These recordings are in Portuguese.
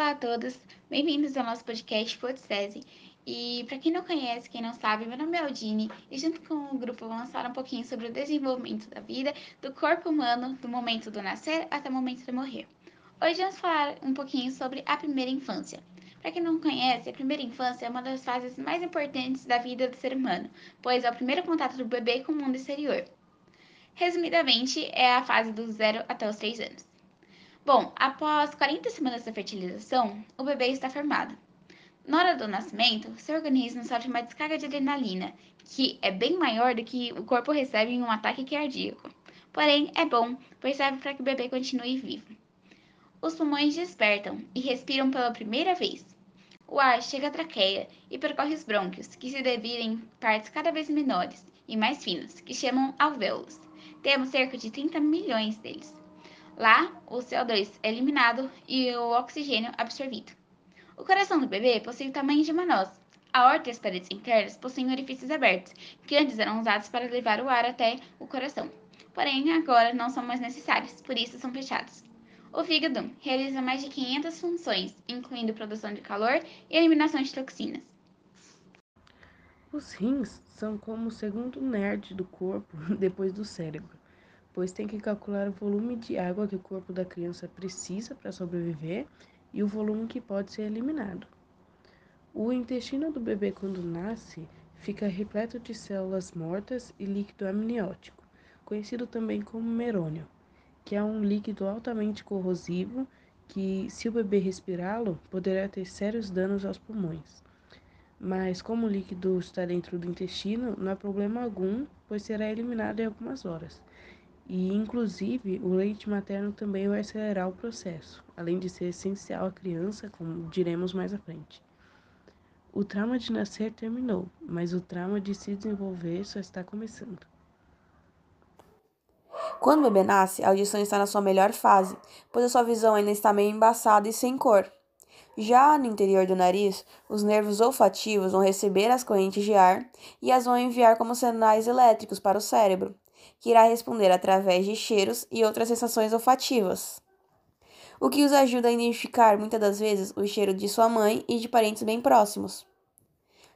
Olá a todos, bem-vindos ao nosso podcast Podstese. E para quem não conhece, quem não sabe, meu nome é Aldine e junto com o grupo vamos falar um pouquinho sobre o desenvolvimento da vida, do corpo humano, do momento do nascer até o momento de morrer. Hoje vamos falar um pouquinho sobre a primeira infância. Para quem não conhece, a primeira infância é uma das fases mais importantes da vida do ser humano, pois é o primeiro contato do bebê com o mundo exterior. Resumidamente, é a fase dos 0 até os 3 anos. Bom, após 40 semanas da fertilização, o bebê está formado. Na hora do nascimento, seu organismo sofre uma descarga de adrenalina, que é bem maior do que o corpo recebe em um ataque cardíaco. Porém, é bom, pois serve para que o bebê continue vivo. Os pulmões despertam e respiram pela primeira vez. O ar chega à traqueia e percorre os brônquios, que se dividem em partes cada vez menores e mais finas, que chamam alvéolos. Temos cerca de 30 milhões deles. Lá, o CO2 é eliminado e o oxigênio absorvido. O coração do bebê possui o tamanho de uma noz. A horta e as paredes internas possuem orifícios abertos, que antes eram usados para levar o ar até o coração. Porém, agora não são mais necessários, por isso são fechados. O fígado realiza mais de 500 funções, incluindo produção de calor e eliminação de toxinas. Os rins são como o segundo nerd do corpo depois do cérebro pois tem que calcular o volume de água que o corpo da criança precisa para sobreviver e o volume que pode ser eliminado. O intestino do bebê, quando nasce, fica repleto de células mortas e líquido amniótico, conhecido também como merônio, que é um líquido altamente corrosivo que, se o bebê respirá-lo, poderá ter sérios danos aos pulmões. Mas, como o líquido está dentro do intestino, não há problema algum, pois será eliminado em algumas horas. E, inclusive, o leite materno também vai acelerar o processo, além de ser essencial à criança, como diremos mais à frente. O trauma de nascer terminou, mas o trauma de se desenvolver só está começando. Quando o bebê nasce, a audição está na sua melhor fase, pois a sua visão ainda está meio embaçada e sem cor. Já no interior do nariz, os nervos olfativos vão receber as correntes de ar e as vão enviar como sinais elétricos para o cérebro, que irá responder através de cheiros e outras sensações olfativas. O que os ajuda a identificar muitas das vezes o cheiro de sua mãe e de parentes bem próximos.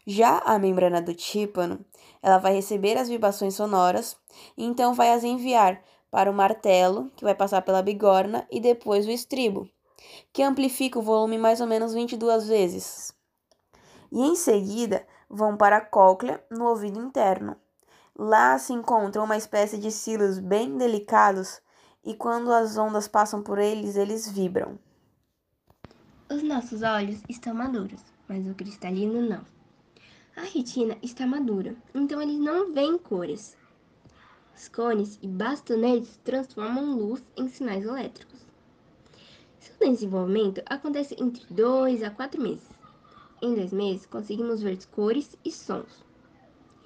Já a membrana do tímpano, ela vai receber as vibrações sonoras e então vai as enviar para o martelo, que vai passar pela bigorna e depois o estribo, que amplifica o volume mais ou menos 22 vezes. E em seguida vão para a cóclea no ouvido interno, Lá se encontra uma espécie de silos bem delicados e quando as ondas passam por eles, eles vibram. Os nossos olhos estão maduros, mas o cristalino não. A retina está madura, então eles não veem cores. Os cones e bastonetes transformam luz em sinais elétricos. Seu desenvolvimento acontece entre 2 a 4 meses. Em dois meses, conseguimos ver cores e sons.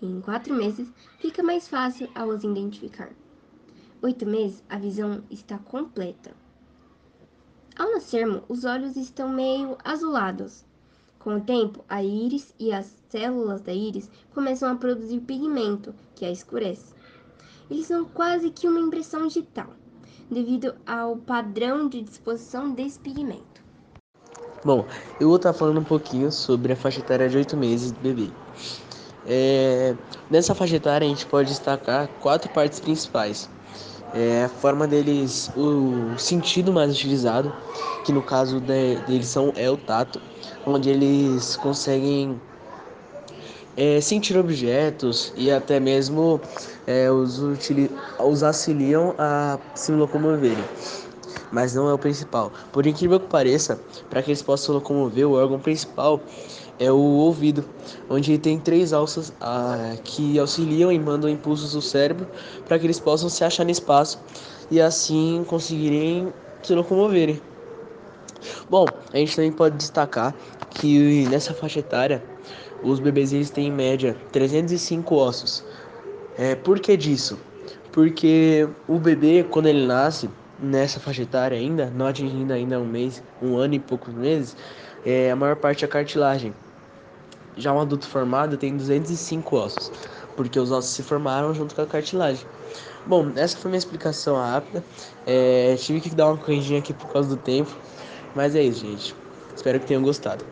Em quatro meses, fica mais fácil a os identificar. Oito meses, a visão está completa. Ao nascermos, os olhos estão meio azulados. Com o tempo, a íris e as células da íris começam a produzir pigmento, que a escurece. Eles são quase que uma impressão digital, devido ao padrão de disposição desse pigmento. Bom, eu vou estar falando um pouquinho sobre a faixa etária de 8 meses do bebê. É, nessa faixa etária a gente pode destacar quatro partes principais. É, a forma deles, o sentido mais utilizado, que no caso de, deles são, é o tato, onde eles conseguem é, sentir objetos e até mesmo é, os, os auxiliam a se locomoverem. Mas não é o principal. Por incrível que pareça, para que eles possam locomover, o órgão principal é o ouvido, onde tem três alças ah, que auxiliam e mandam impulsos do cérebro para que eles possam se achar no espaço e assim conseguirem se locomoverem. Bom, a gente também pode destacar que nessa faixa etária os eles têm em média 305 ossos. É, por que disso? Porque o bebê, quando ele nasce, nessa faixa etária ainda, não atingindo ainda um mês, um ano e poucos meses, é, a maior parte é cartilagem. Já um adulto formado tem 205 ossos, porque os ossos se formaram junto com a cartilagem. Bom, essa foi minha explicação rápida. É, tive que dar uma corridinha aqui por causa do tempo, mas é isso, gente. Espero que tenham gostado.